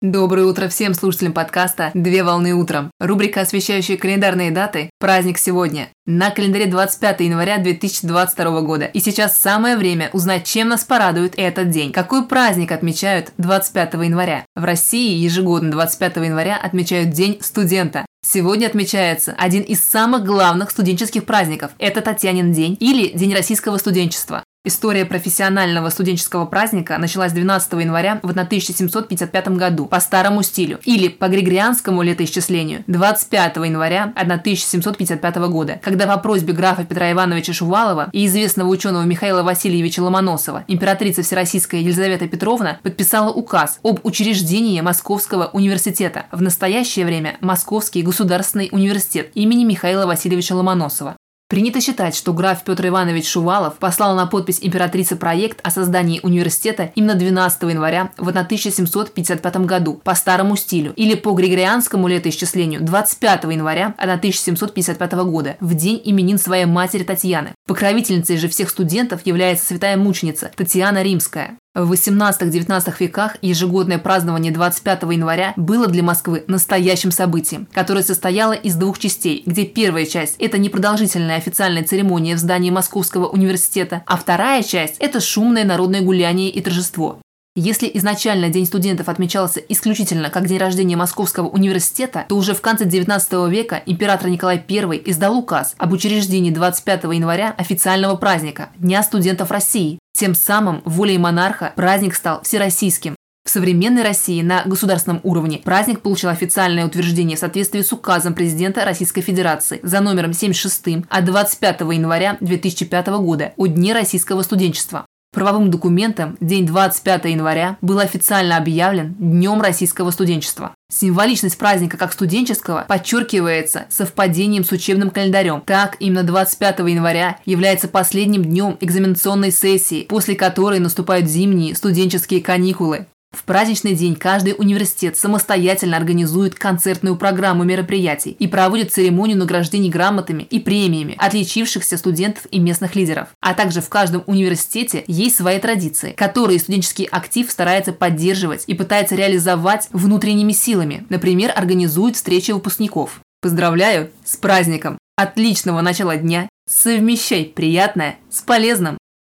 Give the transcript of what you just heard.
Доброе утро всем слушателям подкаста «Две волны утром». Рубрика, освещающая календарные даты «Праздник сегодня». На календаре 25 января 2022 года. И сейчас самое время узнать, чем нас порадует этот день. Какой праздник отмечают 25 января? В России ежегодно 25 января отмечают День студента. Сегодня отмечается один из самых главных студенческих праздников – это Татьянин день или День российского студенчества. История профессионального студенческого праздника началась 12 января в 1755 году по старому стилю или по григорианскому летоисчислению 25 января 1755 года, когда по просьбе графа Петра Ивановича Шувалова и известного ученого Михаила Васильевича Ломоносова императрица Всероссийская Елизавета Петровна подписала указ об учреждении Московского университета, в настоящее время Московский государственный университет имени Михаила Васильевича Ломоносова. Принято считать, что граф Петр Иванович Шувалов послал на подпись императрицы проект о создании университета именно 12 января в 1755 году по старому стилю или по григорианскому летоисчислению 25 января 1755 года в день именин своей матери Татьяны. Покровительницей же всех студентов является святая мученица Татьяна Римская. В 18-19 веках ежегодное празднование 25 января было для Москвы настоящим событием, которое состояло из двух частей, где первая часть – это непродолжительная официальная церемония в здании Московского университета, а вторая часть – это шумное народное гуляние и торжество. Если изначально День студентов отмечался исключительно как день рождения Московского университета, то уже в конце XIX века император Николай I издал указ об учреждении 25 января официального праздника – Дня студентов России. Тем самым, волей монарха, праздник стал всероссийским. В современной России на государственном уровне праздник получил официальное утверждение в соответствии с указом президента Российской Федерации за номером 76 от 25 января 2005 года о Дне российского студенчества. Правовым документом день 25 января был официально объявлен Днем российского студенчества. Символичность праздника как студенческого подчеркивается совпадением с учебным календарем. Так, именно 25 января является последним днем экзаменационной сессии, после которой наступают зимние студенческие каникулы. В праздничный день каждый университет самостоятельно организует концертную программу мероприятий и проводит церемонию награждений грамотами и премиями отличившихся студентов и местных лидеров. А также в каждом университете есть свои традиции, которые студенческий актив старается поддерживать и пытается реализовать внутренними силами. Например, организует встречи выпускников. Поздравляю с праздником! Отличного начала дня! Совмещай приятное с полезным!